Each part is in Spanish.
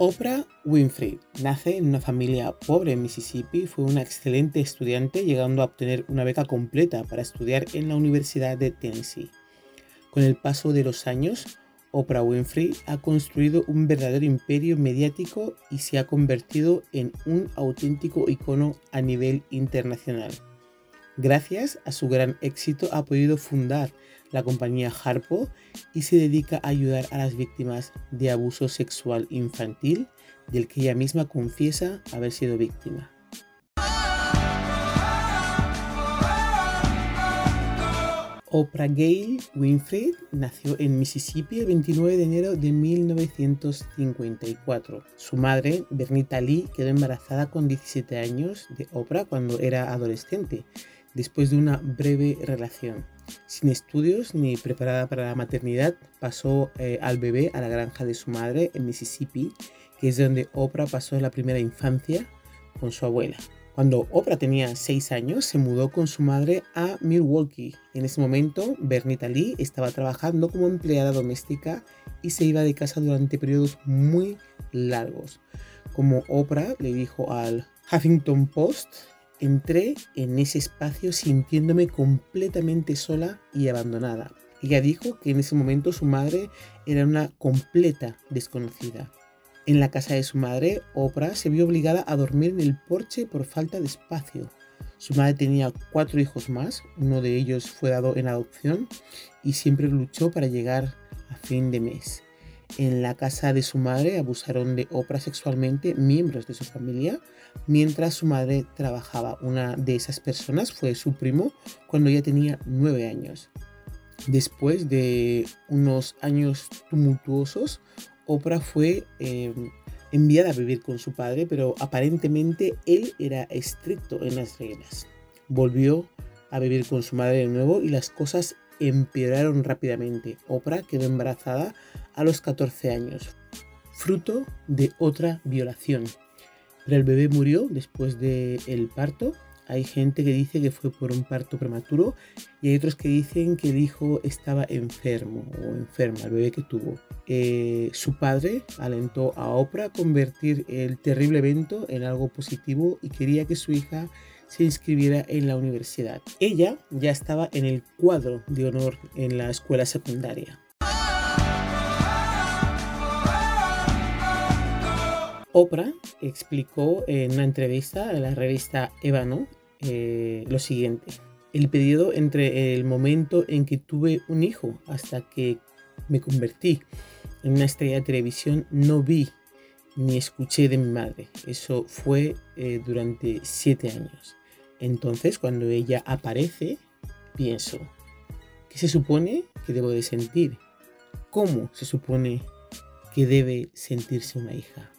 Oprah Winfrey nace en una familia pobre en Mississippi, fue una excelente estudiante llegando a obtener una beca completa para estudiar en la Universidad de Tennessee. Con el paso de los años, Oprah Winfrey ha construido un verdadero imperio mediático y se ha convertido en un auténtico icono a nivel internacional. Gracias a su gran éxito ha podido fundar la compañía Harpo y se dedica a ayudar a las víctimas de abuso sexual infantil del que ella misma confiesa haber sido víctima. Oprah Gail Winfrey nació en Mississippi el 29 de enero de 1954. Su madre, Bernita Lee, quedó embarazada con 17 años de Oprah cuando era adolescente después de una breve relación. Sin estudios ni preparada para la maternidad, pasó eh, al bebé a la granja de su madre en Mississippi, que es donde Oprah pasó la primera infancia con su abuela. Cuando Oprah tenía 6 años, se mudó con su madre a Milwaukee. En ese momento, Bernita Lee estaba trabajando como empleada doméstica y se iba de casa durante periodos muy largos. Como Oprah le dijo al Huffington Post, entré en ese espacio sintiéndome completamente sola y abandonada. Ella dijo que en ese momento su madre era una completa desconocida. En la casa de su madre, Oprah se vio obligada a dormir en el porche por falta de espacio. Su madre tenía cuatro hijos más, uno de ellos fue dado en adopción y siempre luchó para llegar a fin de mes. En la casa de su madre abusaron de Oprah sexualmente miembros de su familia mientras su madre trabajaba. Una de esas personas fue su primo cuando ella tenía nueve años. Después de unos años tumultuosos, Oprah fue eh, enviada a vivir con su padre, pero aparentemente él era estricto en las reglas. Volvió a vivir con su madre de nuevo y las cosas empeoraron rápidamente. Oprah quedó embarazada a los 14 años, fruto de otra violación. Pero el bebé murió después del parto. Hay gente que dice que fue por un parto prematuro y hay otros que dicen que el hijo estaba enfermo o enferma, el bebé que tuvo. Eh, su padre alentó a Oprah a convertir el terrible evento en algo positivo y quería que su hija se inscribiera en la universidad. Ella ya estaba en el cuadro de honor en la escuela secundaria. Oprah explicó en una entrevista en la revista Evano eh, lo siguiente. El periodo entre el momento en que tuve un hijo hasta que me convertí en una estrella de televisión no vi ni escuché de mi madre. Eso fue eh, durante siete años. Entonces, cuando ella aparece, pienso, ¿qué se supone que debo de sentir? ¿Cómo se supone que debe sentirse una hija?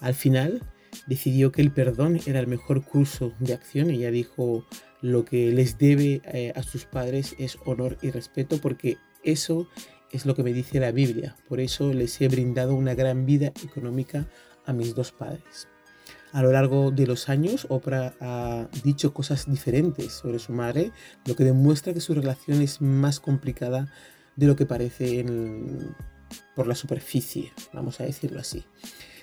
Al final, decidió que el perdón era el mejor curso de acción. Ella dijo, lo que les debe eh, a sus padres es honor y respeto porque eso es lo que me dice la Biblia. Por eso les he brindado una gran vida económica a mis dos padres. A lo largo de los años, Oprah ha dicho cosas diferentes sobre su madre, lo que demuestra que su relación es más complicada de lo que parece por la superficie, vamos a decirlo así.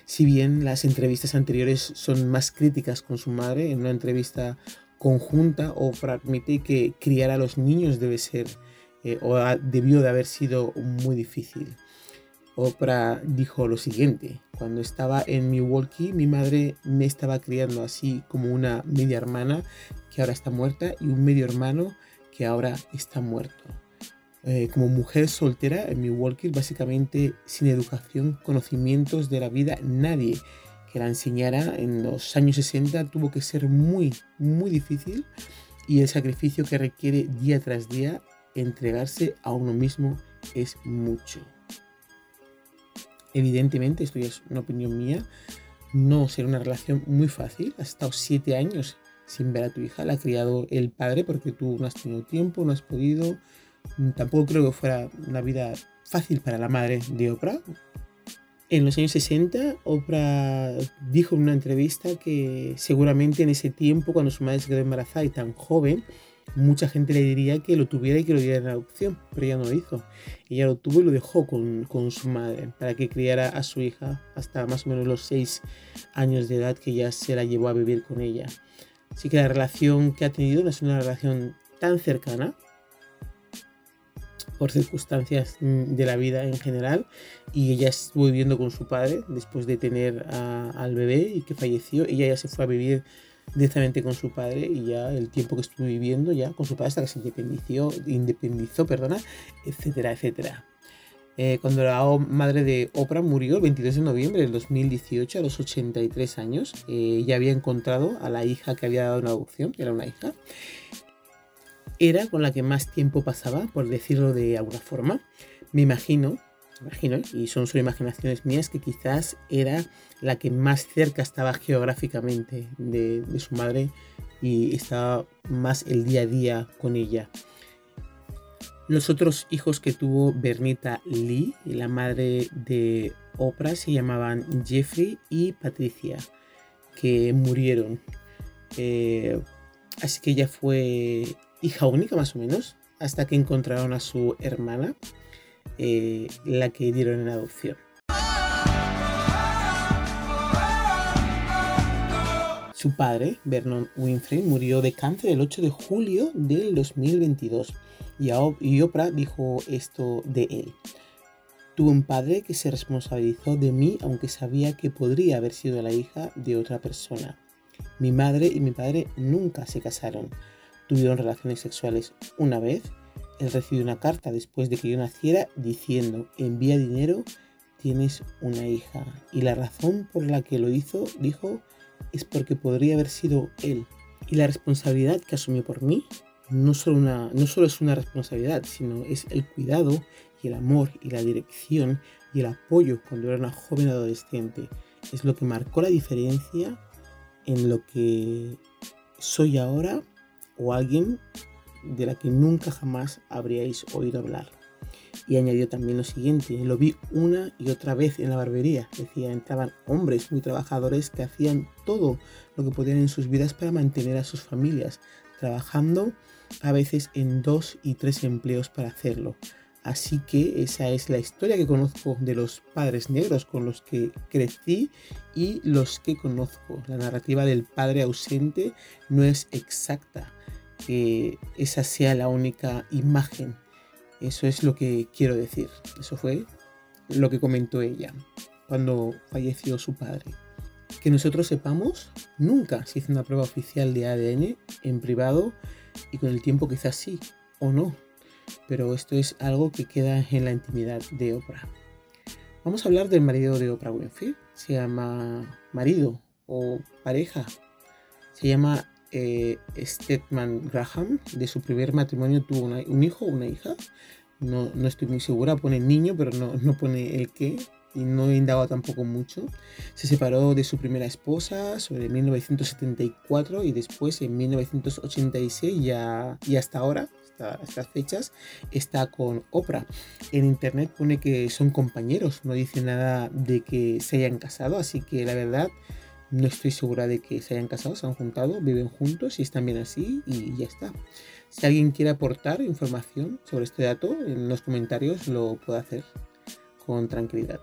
Si bien las entrevistas anteriores son más críticas con su madre, en una entrevista conjunta, Oprah admite que criar a los niños debe ser eh, o debió de haber sido muy difícil. Oprah dijo lo siguiente, cuando estaba en Milwaukee mi madre me estaba criando así como una media hermana que ahora está muerta y un medio hermano que ahora está muerto. Eh, como mujer soltera en Milwaukee, básicamente sin educación, conocimientos de la vida, nadie que la enseñara en los años 60 tuvo que ser muy, muy difícil y el sacrificio que requiere día tras día entregarse a uno mismo es mucho. Evidentemente, esto ya es una opinión mía, no será una relación muy fácil. Has estado siete años sin ver a tu hija, la ha criado el padre porque tú no has tenido tiempo, no has podido. Tampoco creo que fuera una vida fácil para la madre de Oprah. En los años 60, Oprah dijo en una entrevista que seguramente en ese tiempo, cuando su madre se quedó embarazada y tan joven, Mucha gente le diría que lo tuviera y que lo diera en adopción, pero ella no lo hizo. Ella lo tuvo y lo dejó con, con su madre para que criara a su hija hasta más o menos los 6 años de edad que ya se la llevó a vivir con ella. Así que la relación que ha tenido es una relación tan cercana, por circunstancias mm, de la vida en general y ella estuvo viviendo con su padre después de tener al bebé y que falleció. Ella ya se fue a vivir directamente con su padre y ya el tiempo que estuvo viviendo ya con su padre hasta que se independizó, independizó perdona, etcétera, etcétera. Eh, cuando la madre de Oprah murió el 22 de noviembre del 2018 a los 83 años, eh, ella había encontrado a la hija que había dado una adopción, era una hija, era con la que más tiempo pasaba, por decirlo de alguna forma. Me imagino, imagino, y son solo imaginaciones mías, que quizás era la que más cerca estaba geográficamente de, su madre y estaba más el día a día con ella. Los otros hijos que tuvo Bernita Lee, la madre de Oprah, se llamaban Jeffrey y Patricia, que murieron. Eh, así que ella fue hija única más o menos, hasta que encontraron a su hermana, eh, la que dieron en adopción. Su padre, Vernon Winfrey, murió de cáncer el 8 de julio del 2022 y Oprah dijo esto de él. Tuve un padre que se responsabilizó de mí aunque sabía que podría haber sido la hija de otra persona. Mi madre y mi padre nunca se casaron tuvieron relaciones sexuales una vez. Él recibió una carta después de que yo naciera diciendo, envía dinero, tienes una hija. Y la razón por la que lo hizo, dijo, es porque podría haber sido él. Y la responsabilidad que asumió por mí no solo, una, no solo es una responsabilidad, sino es el cuidado y el amor y la dirección y el apoyo cuando era una joven adolescente. Es lo que marcó la diferencia en lo que soy ahora o alguien de la que nunca jamás habríais oído hablar. Y añadió también lo siguiente, lo vi una y otra vez en la barbería. Decía, entraban hombres muy trabajadores que hacían todo lo que podían en sus vidas para mantener a sus familias, trabajando a veces en dos y tres empleos para hacerlo. Así que esa es la historia que conozco de los padres negros con los que crecí y los que conozco. La narrativa del padre ausente no es exacta, que esa sea la única imagen. Eso es lo que quiero decir. Eso fue lo que comentó ella cuando falleció su padre. Que nosotros sepamos, nunca se hizo una prueba oficial de ADN en privado y con el tiempo quizás sí o no. Pero esto es algo que queda en la intimidad de Oprah. Vamos a hablar del marido de Oprah Winfrey. Se llama marido o pareja. Se llama eh, Stedman Graham, de su primer matrimonio, tuvo un hijo o una hija. No, no, estoy muy segura, pone niño, pero no, no pone el qué. Y no he indagado tampoco mucho. Se separó de su primera esposa sobre 1974 y después en 1986 ya, y hasta ahora, hasta estas fechas, está con Oprah. En internet pone que son compañeros, no dice nada de que se hayan casado, así que la verdad no estoy segura de que se hayan casado, se han juntado, viven juntos y están bien así y ya está. Si alguien quiere aportar información sobre este dato, en los comentarios lo puede hacer con tranquilidad.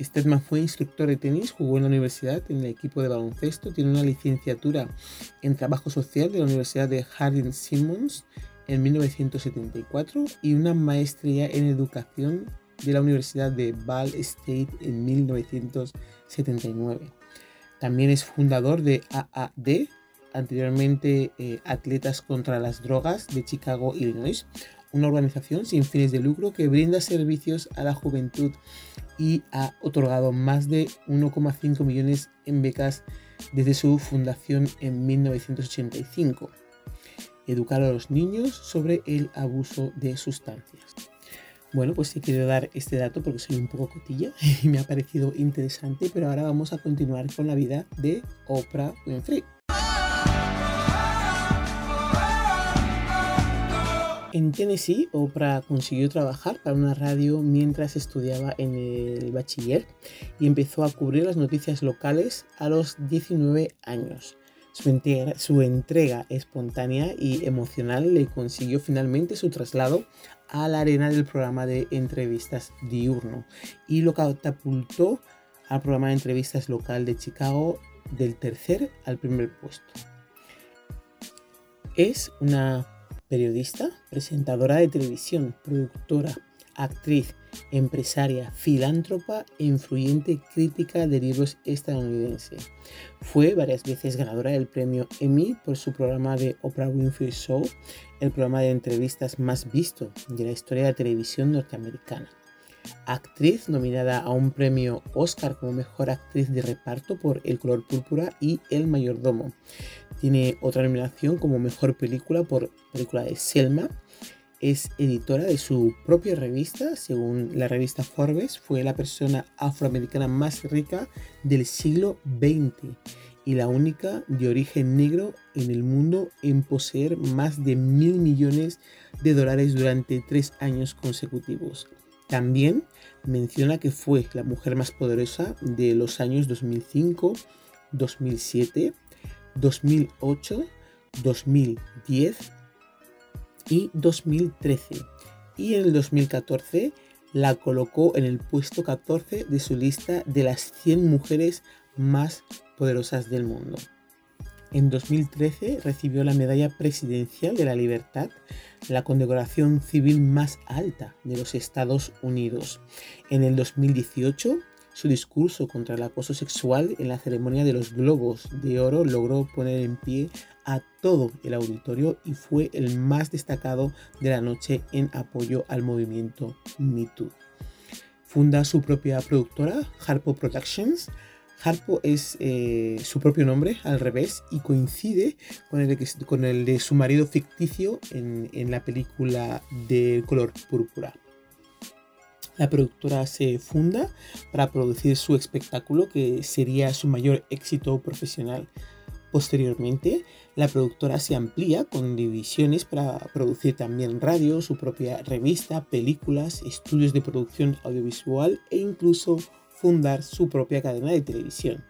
Stedman fue instructor de tenis, jugó en la universidad en el equipo de baloncesto, tiene una licenciatura en trabajo social de la Universidad de Harding Simmons en 1974 y una maestría en educación de la Universidad de Ball State en 1979. También es fundador de AAD, anteriormente eh, Atletas contra las Drogas de Chicago, Illinois, una organización sin fines de lucro que brinda servicios a la juventud y ha otorgado más de 1,5 millones en becas desde su fundación en 1985. Educar a los niños sobre el abuso de sustancias. Bueno, pues sí quiero dar este dato porque soy un poco cotilla y me ha parecido interesante, pero ahora vamos a continuar con la vida de Oprah Winfrey. En Tennessee, Oprah consiguió trabajar para una radio mientras estudiaba en el bachiller y empezó a cubrir las noticias locales a los 19 años. Su entrega, espontánea y emocional le consiguió finalmente su traslado a la arena del programa de entrevistas diurno y lo catapultó al programa de entrevistas local de Chicago del tercer al primer puesto. Es una periodista, presentadora de televisión, productora, actriz, empresaria, filántropa e influyente crítica de libros estadounidense. Fue varias veces ganadora del premio Emmy por su programa de Oprah Winfrey Show, el programa de entrevistas más visto de la historia de la televisión norteamericana. Actriz nominada a un premio Oscar como mejor actriz de reparto por El color púrpura y El mayordomo. Tiene otra nominación como mejor película por película de Selma es editora de su propia revista. Según la revista Forbes, fue la persona afroamericana más rica del siglo XX y la única de origen negro en el mundo en poseer más de mil millones de dólares durante tres años consecutivos. También menciona que fue la mujer más poderosa de los años 2005, 2007, 2008, 2010 y 2013. Y en el 2014 la colocó en el puesto 14 de su lista de las 100 mujeres más poderosas del mundo. En 2013 recibió la Medalla Presidencial de la Libertad, la condecoración civil más alta de los Estados Unidos. En el 2018 su discurso contra el acoso sexual en la ceremonia de los Globos de Oro logró poner en pie a todo el auditorio y fue el más destacado de la noche en apoyo al movimiento MeToo. Funda su propia productora, Harpo Productions. Harpo es eh, su propio nombre al revés y coincide con el de, su marido ficticio en, en la película de color púrpura. La productora se funda para producir su espectáculo que sería su mayor éxito profesional. Posteriormente, la productora se amplía con divisiones para producir también radio, su propia revista, películas, estudios de producción audiovisual e incluso fundar su propia cadena de televisión.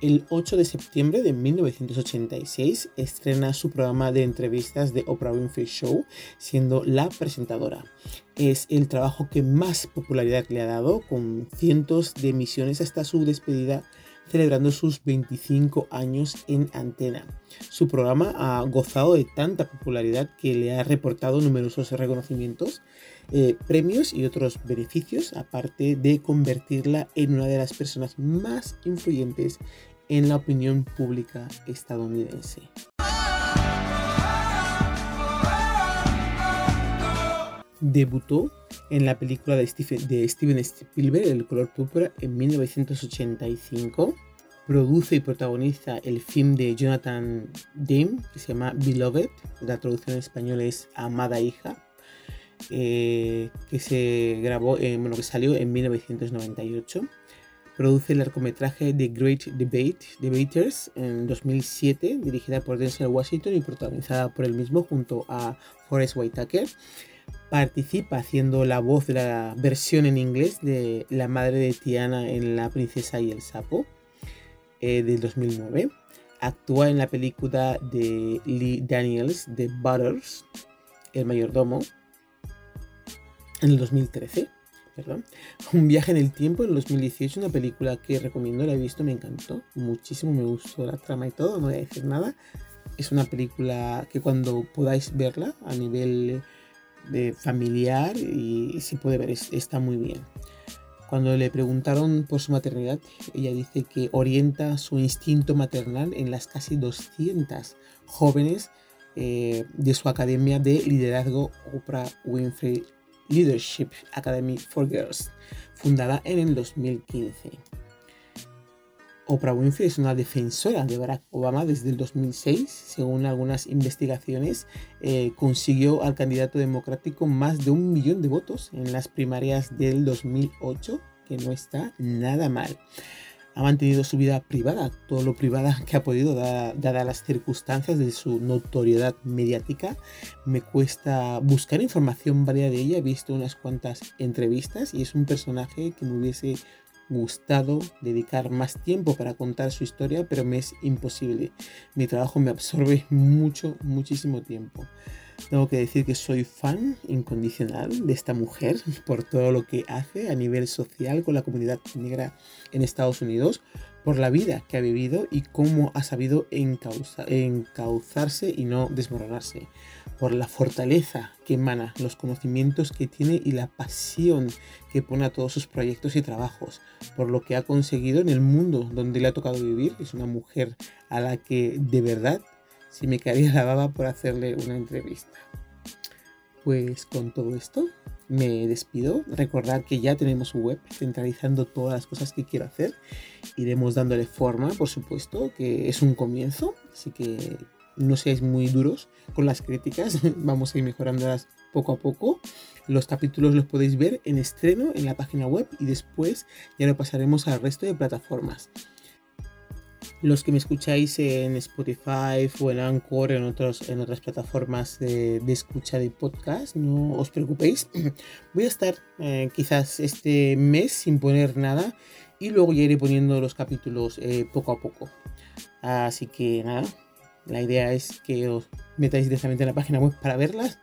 El 8 de septiembre de 1986 estrena su programa de entrevistas de Oprah Winfrey Show, siendo la presentadora. Es el trabajo que más popularidad le ha dado, con cientos de emisiones hasta su despedida celebrando sus 25 años en antena. Su programa ha gozado de tanta popularidad que le ha reportado numerosos reconocimientos, eh, premios y otros beneficios, aparte de convertirla en una de las personas más influyentes en la opinión pública estadounidense. Debutó en la película de, Steven Spielberg, El color púrpura, en 1985. Produce y protagoniza el film de Jonathan Demme, que se llama Beloved, la traducción en español es Amada Hija, eh, que se grabó, bueno, que salió en 1998. Produce el largometraje The Great Debate, Debaters en 2007, dirigida por Denzel Washington y protagonizada por él mismo junto a Forrest Whitaker participa haciendo la voz de la versión en inglés de la madre de Tiana en La princesa y el sapo eh, del 2009. Actúa en la película de Lee Daniels de Butters, El mayordomo, en el 2013. Perdón. Un viaje en el tiempo en el 2018, una película que recomiendo, la he visto, me encantó muchísimo, me gustó la trama y todo, no voy a decir nada. Es una película que cuando podáis verla a nivel de familiar y si puede ver, está muy bien. Cuando le preguntaron por su maternidad, ella dice que orienta su instinto maternal en las casi 200 jóvenes eh, de su academia de liderazgo Oprah Winfrey Leadership Academy for Girls, fundada en el 2015. Oprah Winfrey es una defensora de Barack Obama desde el 2006. Según algunas investigaciones, eh, consiguió al candidato democrático más de un millón de votos en las primarias del 2008, que no está nada mal. Ha mantenido su vida privada, todo lo privada que ha podido, dadas las circunstancias de su notoriedad mediática. Me cuesta buscar información variada de ella, he visto unas cuantas entrevistas y es un personaje que me hubiese gustado dedicar más tiempo para contar su historia, pero me es imposible. Mi trabajo me absorbe mucho, muchísimo tiempo. Tengo que decir que soy fan incondicional de esta mujer por todo lo que hace a nivel social con la comunidad negra en Estados Unidos, por la vida que ha vivido y cómo ha sabido encauzarse y no desmoronarse, por la fortaleza que emana, los conocimientos que tiene y la pasión que pone a todos sus proyectos y trabajos, por lo que ha conseguido en el mundo donde le ha tocado vivir. Es una mujer a la que de verdad si me caería la baba por hacerle una entrevista. Pues con todo esto me despido. Recordad que ya tenemos web centralizando todas las cosas que quiero hacer. Iremos dándole forma, por supuesto, que es un comienzo, así que no seáis muy duros con las críticas, vamos a ir mejorándolas poco a poco. Los capítulos los podéis ver en estreno en la página web y después ya lo pasaremos al resto de plataformas. Los que me escucháis en Spotify o en Anchor, en, otros, en otras plataformas de, escucha de podcast, no os preocupéis. Voy a estar eh, quizás este mes sin poner nada y luego ya iré poniendo los capítulos eh, poco a poco. Así que nada, la idea es que os metáis directamente en la página web para verlas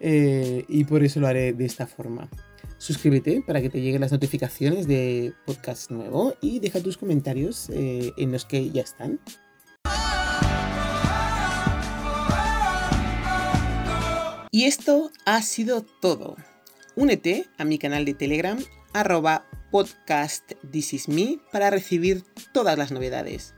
eh, y por eso lo haré de esta forma. Suscríbete para que te lleguen las notificaciones de podcast nuevo y deja tus comentarios eh, en los que ya están. Y esto ha sido todo. Únete a mi canal de Telegram arroba podcast para recibir todas las novedades.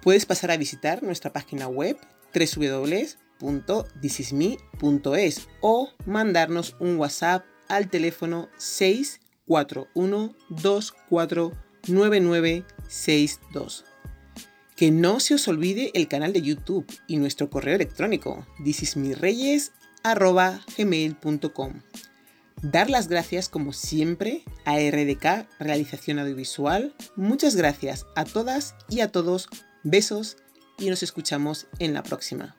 Puedes pasar a visitar nuestra página web www.thisisme.es o mandarnos un WhatsApp al teléfono 641249962. Que no se os olvide el canal de YouTube y nuestro correo electrónico thisismireyes.gmail.com Dar las gracias como siempre a RDK Realización Audiovisual. Muchas gracias a todas y a todos. Besos y nos escuchamos en la próxima.